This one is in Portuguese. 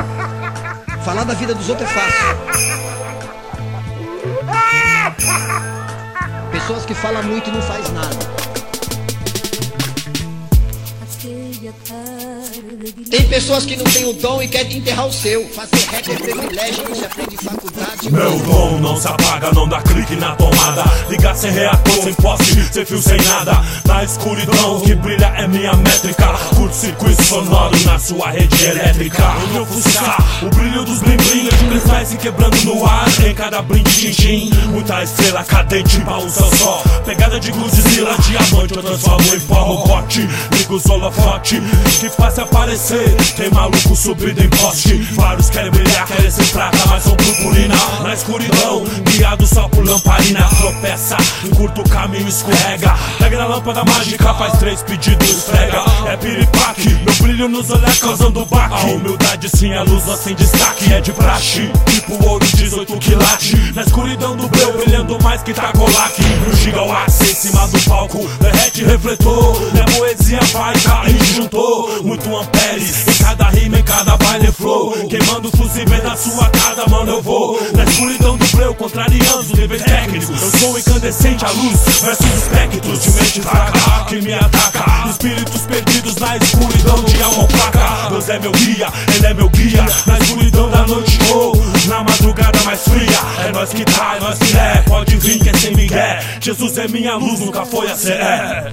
Falar da vida dos outros é fácil. Pessoas que falam muito e não faz nada. Tem pessoas que não têm o dom e querem enterrar o seu. Fazer rap é privilégio, se aprende em faculdade. Meu dom não se apaga, não dá clique na tomada. Ligar sem reator, sem poste, sem fio, sem nada. Na escuridão, o que brilha é minha métrica. Curto circuito sonoro na sua rede elétrica. O meu fuscar, o brilho dos se quebrando no ar, em cada brinde tim Muita estrela cadente céu só. Pegada de Godzilla, diamante, eu transformo em pó no pote. Ligo os holofote, que faz aparecer. Tem maluco subido em poste. Vários querem brilhar, querem ser prata, mas são purpurina. Escuridão, guiado só por lamparina. Tropeça, encurta o caminho, escorrega. Pega na lâmpada mágica, faz três pedidos, esfrega. É piripaque, meu brilho nos olhar causando baque. A humildade sim, a luz sem destaque. É de praxe, tipo ouro 18 quilate. Na escuridão do breu, brilhando mais que Tacolac. No gigawatt, em cima do palco, derrete refletor. Minha poesia vai, cair juntou. Muito amperes, em cada rima, em cada baile flow. Queimando fusíveis na sua casa, mano, eu vou. Escuridão do breu, contrariando os níveis técnicos. Eu sou incandescente, a luz versus espectros. De mente fraca, que me ataca. Espíritos perdidos na escuridão de alma opaca. Deus é meu guia, Ele é meu guia. Na escuridão da noite, ou oh, na madrugada mais fria. É nós que tá, é nós que é. Pode vir que é sem migué. Jesus é minha luz, nunca foi a ser. É.